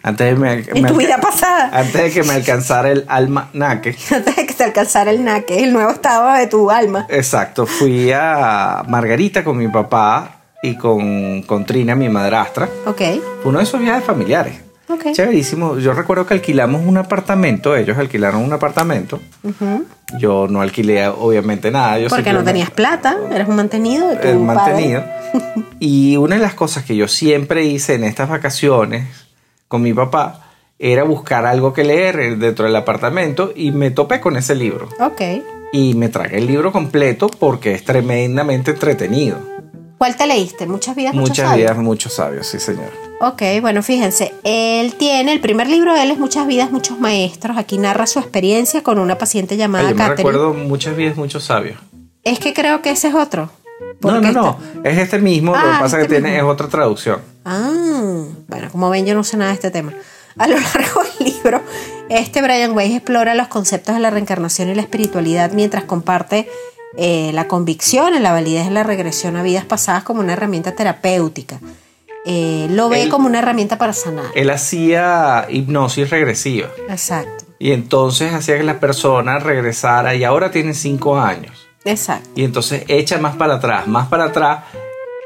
antes de, me- En me tu vida pasada. antes de que me alcanzara el almanaque. Antes de que te alcanzara el naque, el nuevo estado de tu alma. Exacto, fui a Margarita con mi papá y con, con Trina, mi madrastra. Ok, Fue uno de esos viajes familiares. Ok. Chéverísimo. Yo recuerdo que alquilamos un apartamento, ellos alquilaron un apartamento. Yo no alquilé obviamente nada. Yo Porque no tenías plata, eres un mantenido de tu el padre. mantenido. Y una de las cosas que yo siempre hice en estas vacaciones con mi papá era buscar algo que leer dentro del apartamento y me topé con ese libro. Ok. Y me tragué el libro completo porque es tremendamente entretenido. ¿Cuál te leíste? Muchas vidas, muchos Muchas sabios? vidas, muchos sabios, sí señor. Ok, bueno, fíjense, él tiene, el primer libro de él es Muchas vidas, muchos maestros. Aquí narra su experiencia con una paciente llamada Ay, yo me Catherine. recuerdo muchas vidas, muchos sabios. Es que creo que ese es otro. No, no, no. Es este mismo, lo Ah, que pasa este que tiene mismo. es otra traducción. Ah, bueno, como ven, yo no sé nada de este tema. A lo largo del libro, este Brian Weiss explora los conceptos de la reencarnación y la espiritualidad mientras comparte eh, la convicción en la validez de la regresión a vidas pasadas como una herramienta terapéutica. Eh, lo ve Él- como una herramienta para sanar. Él hacía hipnosis regresiva. Exacto, Y entonces hacía que la persona regresara y ahora tiene cinco años. exacto. Y entonces echa más para atrás, más para atrás.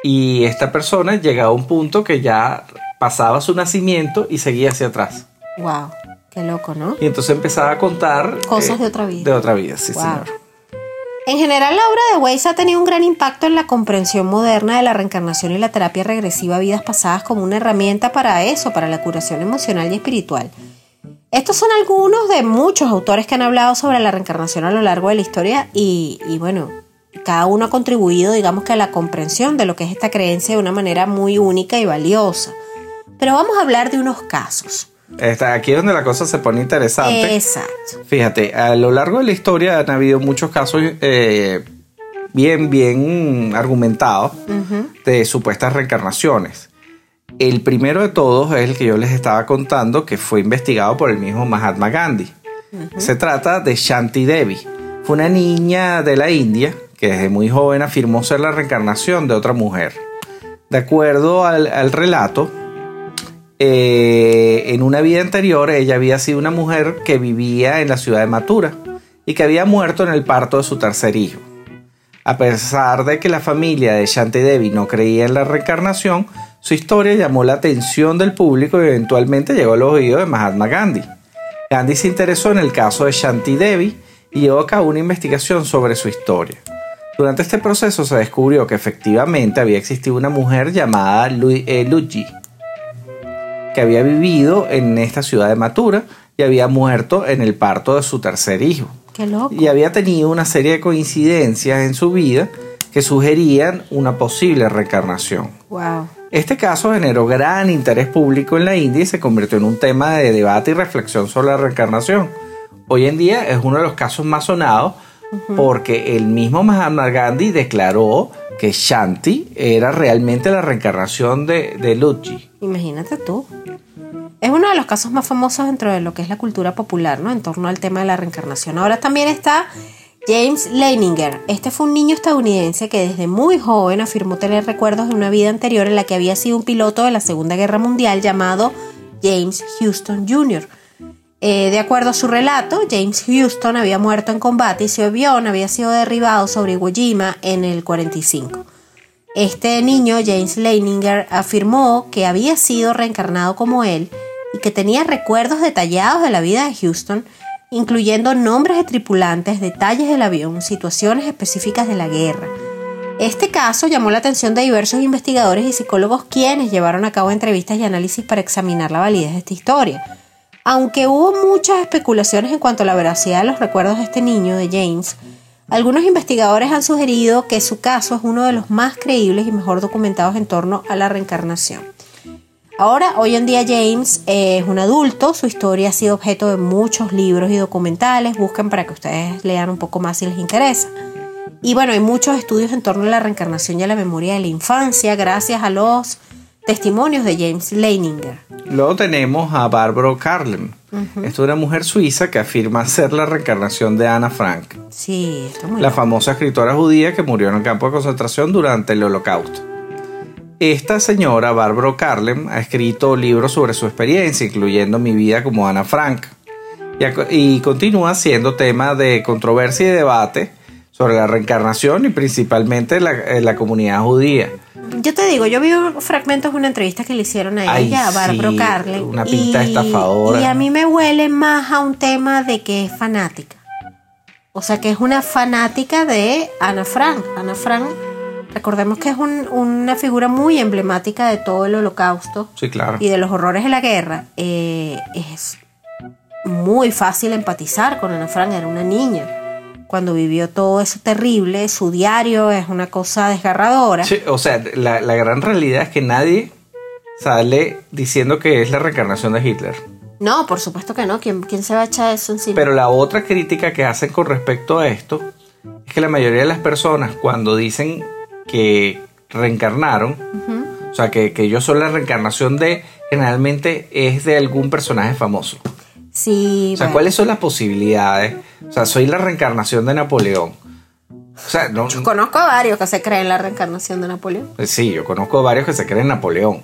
Y esta persona llegaba a un punto que ya pasaba su nacimiento y seguía hacia atrás. Wow, qué loco, ¿no? Y entonces empezaba a contar Cosas eh, de otra vida. De otra vida, sí, Wow. señor. En general, la obra de Weiss ha tenido un gran impacto en la comprensión moderna de la reencarnación y la terapia regresiva a vidas pasadas como una herramienta para eso, para la curación emocional y espiritual. Estos son algunos de muchos autores que han hablado sobre la reencarnación a lo largo de la historia y, y bueno, cada uno ha contribuido, digamos que a la comprensión de lo que es esta creencia de una manera muy única y valiosa. Pero vamos a hablar de unos casos. Está aquí es donde la cosa se pone interesante. Exacto. Fíjate, a lo largo de la historia han habido muchos casos eh, bien, bien argumentados de supuestas reencarnaciones. El primero de todos es el que yo les estaba contando, que fue investigado por el mismo Mahatma Gandhi. Se trata de Shanti Devi. Fue una niña de la India que desde muy joven afirmó ser la reencarnación de otra mujer. De acuerdo al, al relato, eh, en una vida anterior ella había sido una mujer que vivía en la ciudad de Mathura y que había muerto en el parto de su tercer hijo. A pesar de que la familia de Shanti Devi no creía en la reencarnación, su historia llamó la atención del público y eventualmente llegó a los oídos de Mahatma Gandhi. Gandhi se interesó en el caso de Shanti Devi y llevó a cabo una investigación sobre su historia. Durante este proceso se descubrió que efectivamente había existido una mujer llamada eh, Luigi, que había vivido en esta ciudad de Mathura y había muerto en el parto de su tercer hijo Qué loco. y había tenido una serie de coincidencias en su vida que sugerían una posible reencarnación. Wow. Este caso generó gran interés público en la India y se convirtió en un tema de debate y reflexión sobre la reencarnación. Hoy en día es uno de los casos más sonados porque el mismo Mahatma Gandhi declaró que Shanti era realmente la reencarnación de, de Luigi. Imagínate tú. Es uno de los casos más famosos dentro de lo que es la cultura popular, ¿no? En torno al tema de la reencarnación. Ahora también está James Leininger. Este fue un niño estadounidense que desde muy joven afirmó tener recuerdos de una vida anterior en la que había sido un piloto de la Segunda Guerra Mundial llamado James Houston Jr. Eh, de acuerdo a su relato, James Houston había muerto en combate y su avión había sido derribado sobre Iwo Jima en el 45. Este niño, James Leininger, afirmó que había sido reencarnado como él y que tenía recuerdos detallados de la vida de Houston, incluyendo nombres de tripulantes, detalles del avión, situaciones específicas de la guerra. Este caso llamó la atención de diversos investigadores y psicólogos quienes llevaron a cabo entrevistas y análisis para examinar la validez de esta historia. Aunque hubo muchas especulaciones en cuanto a la veracidad de los recuerdos de este niño, de James, algunos investigadores han sugerido que su caso es uno de los más creíbles y mejor documentados en torno a la reencarnación. Ahora, hoy en día James es un adulto, su historia ha sido objeto de muchos libros y documentales, busquen para que ustedes lean un poco más si les interesa. Y bueno, hay muchos estudios en torno a la reencarnación y a la memoria de la infancia gracias a los testimonios de James Leininger. Luego tenemos a Barbara Carlem. Esta es una mujer suiza que afirma ser la reencarnación de Ana Frank, Sí, esto es muy la loco. famosa escritora judía que murió en el campo de concentración durante el Holocausto. Esta señora, Barbara Carlem, ha escrito libros sobre su experiencia, incluyendo Mi vida como Ana Frank, y, y continúa siendo tema de controversia y debate sobre la reencarnación y principalmente la, en la comunidad judía. Yo te digo, yo vi fragmentos de una entrevista que le hicieron a Ay, ella, a Barbara sí, una pinta estafadora. Y a mí me huele más a un tema de que es fanática. O sea, que es una fanática de Ana Frank. Ana Frank, recordemos que es un- una figura muy emblemática de todo el holocausto Sí, claro. y de los horrores de la guerra. Eh, es muy fácil empatizar con Ana Frank, era una niña. Cuando vivió todo eso terrible, su diario es una cosa desgarradora. Sí, o sea, la, la gran realidad es que nadie sale diciendo que es la reencarnación de Hitler. No, por supuesto que no. ¿Quién, quién se va a echar eso encima? Pero la otra crítica que hacen con respecto a esto es que la mayoría de las personas cuando dicen que reencarnaron, o sea, que, que ellos son la reencarnación de, generalmente es de algún personaje famoso. Sí, O sea, bueno. ¿cuáles son las posibilidades? O sea, soy la reencarnación de Napoleón. O sea, no, Conozco a varios que se creen en la reencarnación de Napoleón. Pues sí, yo conozco varios que se creen Napoleón.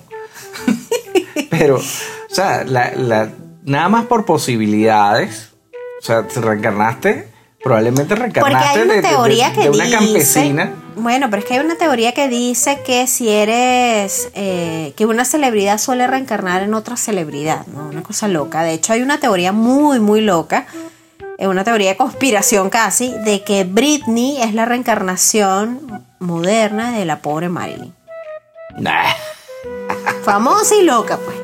Pero, o sea, la- la- nada más por posibilidades, o sea, te reencarnaste, probablemente Porque reencarnaste hay una de, de- teoría de- que de una dice. campesina. Bueno, pero es que hay una teoría que dice que si eres. eh, que una celebridad suele reencarnar en otra celebridad, ¿no? Una cosa loca. De hecho, hay una teoría muy, muy loca. Es una teoría de conspiración casi. De que Britney es la reencarnación moderna de la pobre Marilyn. Nah. Famosa y loca, pues.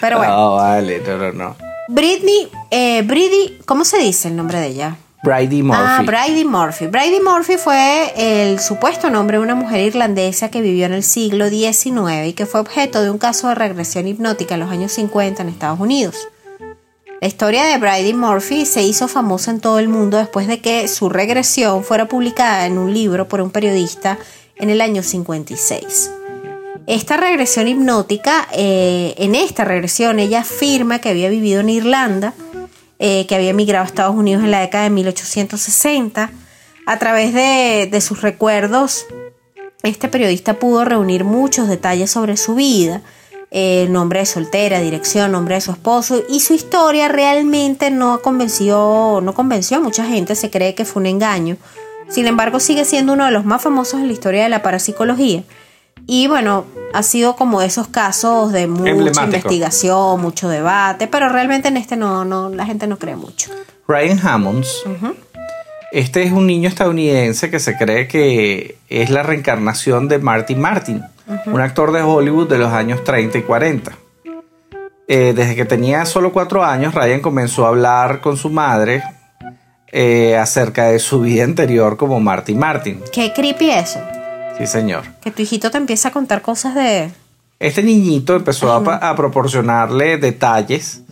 Pero bueno. No, vale, no, no, no. Britney, eh, Britney, ¿cómo se dice el nombre de ella? Brady Murphy. Ah, Brady Murphy. Brady Murphy fue el supuesto nombre de una mujer irlandesa que vivió en el siglo XIX y que fue objeto de un caso de regresión hipnótica en los años 50 en Estados Unidos. La historia de Brady Murphy se hizo famosa en todo el mundo después de que su regresión fuera publicada en un libro por un periodista en el año 56. Esta regresión hipnótica, eh, en esta regresión ella afirma que había vivido en Irlanda, eh, que había emigrado a Estados Unidos en la década de 1860. A través de, sus recuerdos, este periodista pudo reunir muchos detalles sobre su vida, eh, nombre de soltera, dirección, nombre de su esposo, y su historia realmente no convenció, no convenció a mucha gente, se cree que fue un engaño. Sin embargo, sigue siendo uno de los más famosos en la historia de la parapsicología. Y bueno, ha sido como esos casos de mucha investigación, mucho debate, pero realmente en este no, no, la gente no cree mucho. Ryan Hammonds. Este es un niño estadounidense que se cree que es la reencarnación de Marty Martin, un actor de Hollywood de los años 30 y 40. Eh, desde que tenía solo cuatro años, Ryan comenzó a hablar con su madre eh, acerca de su vida anterior como Marty Martin. Qué creepy eso. Sí, señor. Que tu hijito te empieza a contar cosas de... Este niñito empezó a, proporcionarle detalles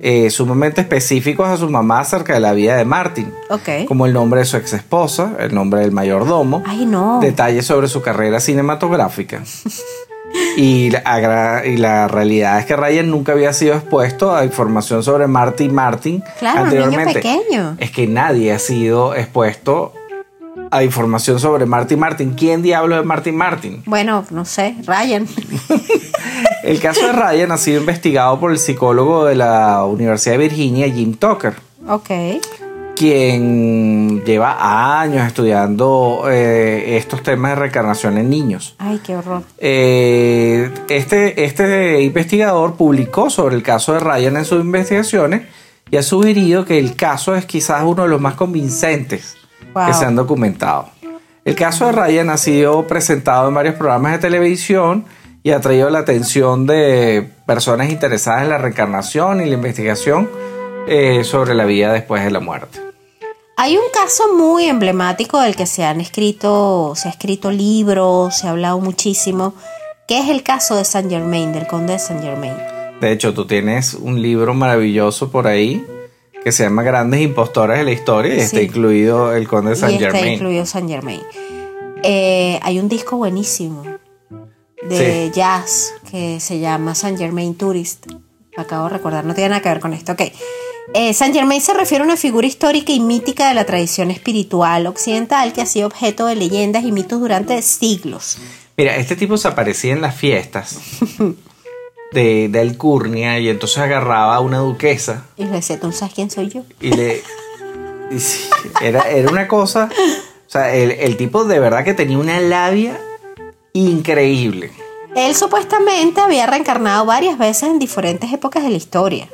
eh, sumamente específicos a su mamá acerca de la vida de Martin. Ok. como el nombre de su ex esposa, el nombre del mayordomo, Ay, no. detalles sobre su carrera cinematográfica. y, la, agra- y la realidad es que Ryan nunca había sido expuesto a información sobre Marty Martin Claro, un niño anteriormente. pequeño. Es que nadie ha sido expuesto a información sobre Marty Martin. ¿Quién diablo es Marty Martin? Bueno, no sé, Ryan. El caso de Ryan ha sido investigado por el psicólogo de la Universidad de Virginia, Jim Tucker. ok. quien lleva años estudiando eh, estos temas de reencarnación en niños. Ay, qué horror. Eh, este, este investigador publicó sobre el caso de Ryan en sus investigaciones y ha sugerido que el caso es quizás uno de los más convincentes Wow. que se han documentado. El caso de Ryan ha sido presentado en varios programas de televisión y ha traído la atención de personas interesadas en la reencarnación y la investigación eh, sobre la vida después de la muerte. Hay un caso muy emblemático del que se han escrito, se ha escrito libros, se ha hablado muchísimo, que es el caso de Saint Germain, del conde de Saint Germain. De hecho, tú tienes un libro maravilloso por ahí que se llama Grandes Impostores de la Historia y está incluido el conde de y Saint está Germain. incluido Saint Germain. Eh, hay un disco buenísimo de jazz que se llama Saint Germain Tourist. Me acabo de recordar, no tiene nada que ver con esto. Ok. Eh, Saint Germain se refiere a una figura histórica y mítica de la tradición espiritual occidental que ha sido objeto de leyendas y mitos durante siglos. Mira, este tipo se aparecía en las fiestas de, de Alcurnia y entonces agarraba a una duquesa Y le decía, ¿tú sabes quién soy yo? y le... y sí, era, era una cosa... O sea, el, el tipo de verdad que tenía una labia increíble. Él supuestamente había reencarnado varias veces en diferentes épocas de la historia.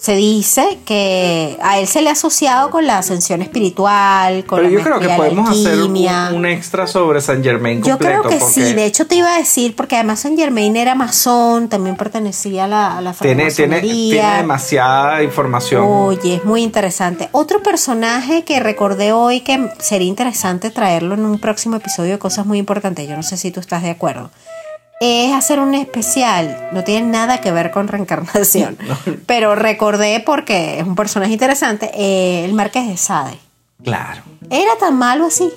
Se dice que a él se le ha asociado con la ascensión espiritual, con Pero la yo creo que podemos hacer un, extra sobre San Germain Yo completo. creo que porque sí, de hecho te iba a decir, porque además Saint Germain era masón, también pertenecía a la, a la tiene, tiene, tiene demasiada información. Oye, es muy interesante. Otro personaje que recordé hoy que sería interesante traerlo en un próximo episodio de cosas muy importantes, yo no sé si tú estás de acuerdo, es hacer un especial. No tiene nada que ver con reencarnación, pero recordé porque es un personaje interesante, eh, el Marqués de Sade. Claro. ¿Era tan malo así?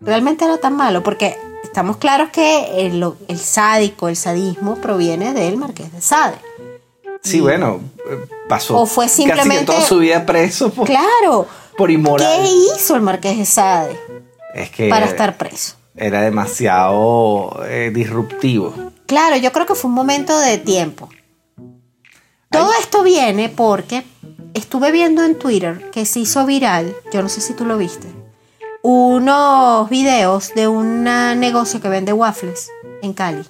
Realmente era tan malo porque estamos claros que el, el sádico, el sadismo proviene del Marqués de Sade. Sí, bueno, eh, pasó O fue casi simplemente- que toda su vida preso por, Claro. por inmoral. ¿Qué hizo el Marqués de Sade Es que para estar preso? Era demasiado eh, disruptivo. Claro, yo creo que fue un momento de tiempo. Todo esto viene porque estuve viendo en Twitter que se hizo viral, yo no sé si tú lo viste, unos videos de un negocio que vende waffles en Cali.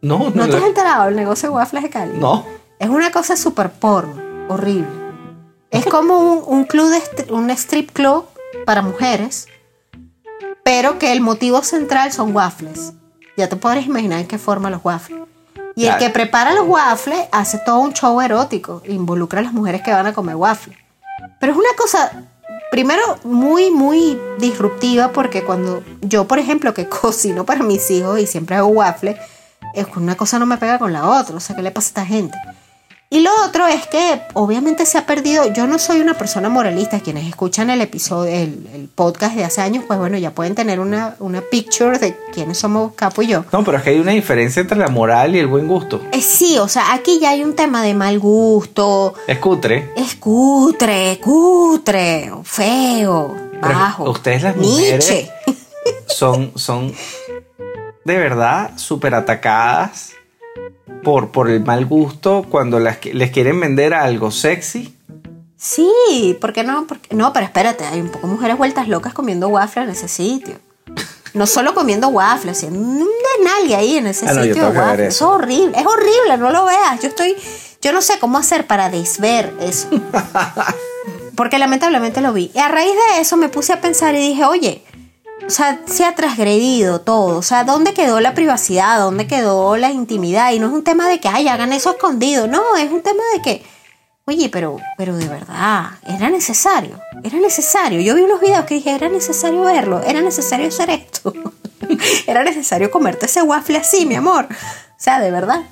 No, no, ¿No te has enterado del negocio de waffles de Cali? no. Es una cosa súper porno, horrible. Es como un, un club de un strip club para mujeres, pero que el motivo central son waffles. Ya te podrás imaginar en qué forma los waffles. Y el Claro. que prepara los waffles hace todo un show erótico, involucra a las mujeres que van a comer waffles. Pero es una cosa, primero, muy, muy disruptiva porque cuando yo, por ejemplo, que cocino para mis hijos y siempre hago waffles, es una cosa no me pega con la otra. O sea, ¿qué le pasa a esta gente? Y lo otro es que obviamente se ha perdido, yo no soy una persona moralista, quienes escuchan el episodio, el, el podcast de hace años, pues bueno, ya pueden tener una, una picture de quiénes somos Capo y yo. No, pero es que hay una diferencia entre la moral y el buen gusto. Eh, sí, o sea, aquí ya hay un tema de mal gusto, Es cutre. es cutre, cutre, feo, Pero bajo. ustedes las mujeres Nietzsche. son, son de verdad súper atacadas por, por el mal gusto cuando las, que- les quieren vender algo sexy. Sí, ¿por qué no? Porque, no, pero espérate, hay un poco mujeres vueltas locas comiendo waffles en ese sitio. No solo comiendo waffles, sino un desnalgue ahí en ese Ah, no, yo sitio tengo de que ver waffles. eso. Eso es horrible, es horrible, no lo veas. Yo estoy, yo no sé cómo hacer para desver eso. Porque lamentablemente lo vi. Y a raíz de eso me puse a pensar y dije, oye, o sea, se ha transgredido todo. O sea, ¿dónde quedó la privacidad? ¿Dónde quedó la intimidad? Y no es un tema de que, ay, hagan eso escondido. No, es un tema de que, oye, pero, pero de verdad, era necesario. Era necesario. Yo vi unos videos que dije, era necesario verlo. Era necesario hacer esto. era necesario comerte ese waffle así, mi amor. O sea, de verdad.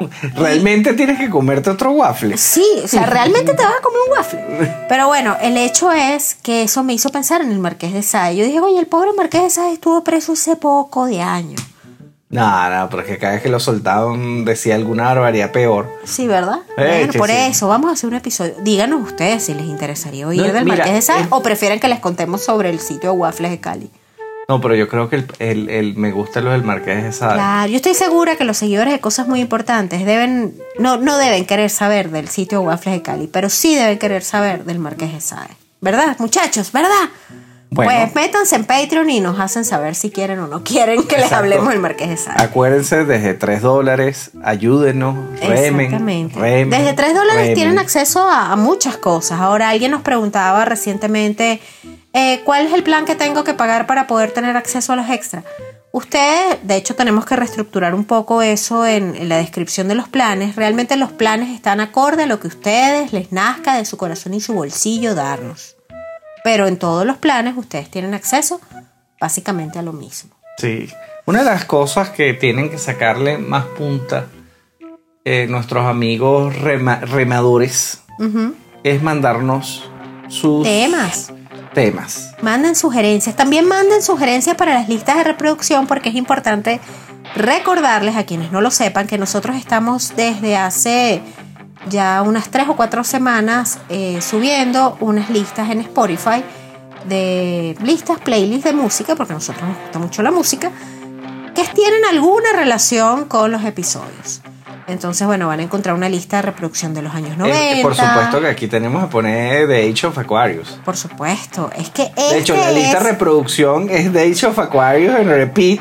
Realmente tienes que comerte otro waffle. Sí, o sea, realmente te vas a comer un waffle. Pero bueno, el hecho es que eso me hizo pensar en el Marqués de Sade. Yo dije, oye, el pobre Marqués de Sade estuvo preso hace poco de años. No, no, porque cada vez que lo soltaban decía alguna barbaridad peor. Sí, ¿verdad? Eh, bueno, que por sí. eso, vamos a hacer un episodio. Díganos ustedes si les interesaría oír No, del mira, Marqués de Sade es- o prefieren que les contemos sobre el sitio de waffles de Cali. No, pero yo creo que el, el- el- me gusta lo del Marqués de Sade. Claro, yo estoy segura que los seguidores de cosas muy importantes deben, no, no deben querer saber del sitio de waffles de Cali, pero sí deben querer saber del Marqués de Sade. ¿Verdad, muchachos? ¿Verdad? Bueno. Pues métanse en Patreon y nos hacen saber si quieren o no quieren que les hablemos del Marqués de Sade. Acuérdense, desde 3 dólares, ayúdenos, remen. Exactamente. remen, Desde 3 dólares remen. tienen acceso a, a muchas cosas. Ahora alguien nos preguntaba recientemente Eh, ¿Cuál es el plan que tengo que pagar para poder tener acceso a los extras? Ustedes, de hecho, tenemos que reestructurar un poco eso en, en la descripción de los planes. Realmente los planes están acorde a lo que ustedes les nazca de su corazón y su bolsillo darnos. Pero en todos los planes ustedes tienen acceso básicamente a lo mismo. Sí. Una de las cosas que tienen que sacarle más punta eh, nuestros amigos rema- remadores es mandarnos sus Temas. Temas. Manden sugerencias. También manden sugerencias para las listas de reproducción porque es importante recordarles a quienes no lo sepan que nosotros estamos desde hace ya unas tres o cuatro semanas eh, subiendo unas listas en Spotify de listas, playlists de música, porque a nosotros nos gusta mucho la música, que tienen alguna relación con los episodios. Entonces, bueno, van a encontrar una lista de reproducción de los años 90. Eh, por supuesto que aquí tenemos que poner The Age of Aquarius. Por supuesto, es que De hecho, este la lista es- de reproducción es The Age of Aquarius en repeat.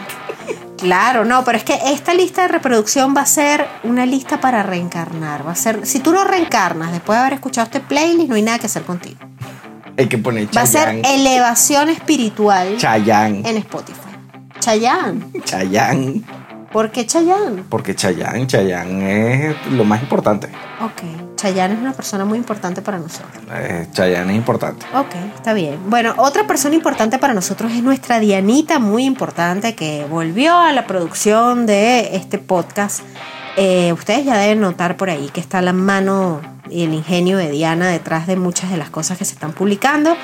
Claro, no, pero es que esta lista de reproducción va a ser una lista para reencarnar. Va a ser, si tú no reencarnas después de haber escuchado este playlist, no hay nada que hacer contigo. Hay que poner Va a ser elevación espiritual Chayanne. en Spotify. Chayanne. Chayanne. ¿Por qué Chayanne? Porque Chayanne, Chayanne es lo más importante. Ok, Chayanne es una persona muy importante para nosotros. Eh, Chayanne es importante. Ok, está bien. Bueno, otra persona importante para nosotros es nuestra Dianita, muy importante, que volvió a la producción de este podcast. Eh, ustedes ya deben notar por ahí que está la mano y el ingenio de Diana detrás de muchas de las cosas que se están publicando.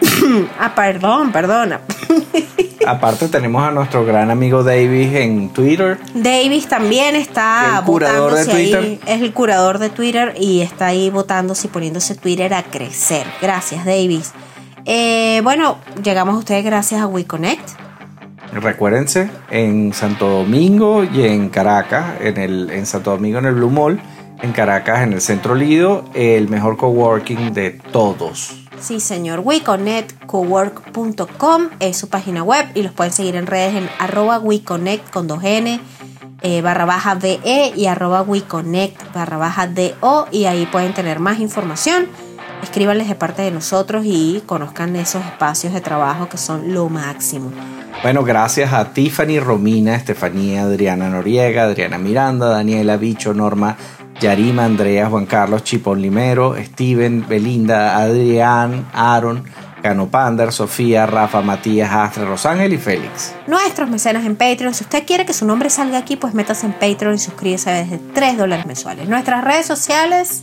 ah, perdón, perdona. Aparte tenemos a nuestro gran amigo Davis en Twitter. Davis también está El curador de votándose ahí, Twitter. es el curador de Twitter y está ahí votándose y poniéndose Twitter a crecer. Gracias, Davis. Eh, bueno, llegamos a ustedes gracias a WeConnect. Recuérdense, en Santo Domingo y en Caracas, en, el, en Santo Domingo en el Blue Mall, en Caracas en el Centro Lido, el mejor coworking de todos. Sí, señor. WeConnectCowork.com es su página web y los pueden seguir en redes en arroba WeConnect con dos N eh, barra baja DE y arroba WeConnect barra baja DO y ahí pueden tener más información. Escríbanles de parte de nosotros y conozcan esos espacios de trabajo que son lo máximo. Bueno, gracias a Tiffany, Romina, Estefanía, Adriana Noriega, Adriana Miranda, Daniela Bicho, Norma, Yarima, Andrea, Juan Carlos, Chipón Limero, Steven, Belinda, Adrián, Aaron, Cano Pander, Sofía, Rafa, Matías, Astre, Rosángel y Félix. Nuestros mecenas en Patreon. Si usted quiere que su nombre salga aquí, pues métase en Patreon y suscríbase desde 3 dólares mensuales. Nuestras redes sociales.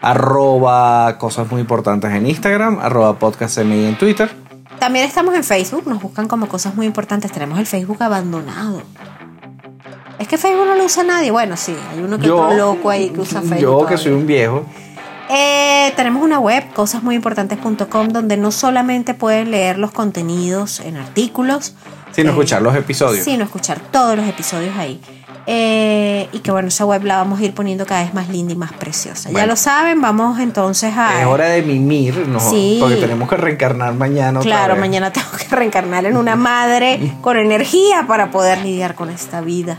Arroba cosas muy importantes en Instagram, arroba podcast MI en Twitter. También estamos en Facebook, nos buscan como cosas muy importantes. Tenemos el Facebook abandonado. Es que Facebook no lo usa nadie. Bueno, sí, hay uno que otro loco ahí que usa Facebook. Yo que soy un viejo. Eh, tenemos una web, cosasmuyimportantes.com, donde no solamente pueden leer los contenidos en artículos, Sin escuchar los episodios. sino escuchar todos los episodios ahí. Eh, y que bueno, esa web la vamos a ir poniendo cada vez más linda y más preciosa. Ya lo saben, vamos entonces a... Es hora de mimir, ¿no? Sí. Porque tenemos que reencarnar mañana. otra Claro, vez. mañana tengo que reencarnar en una madre con energía para poder lidiar con esta vida.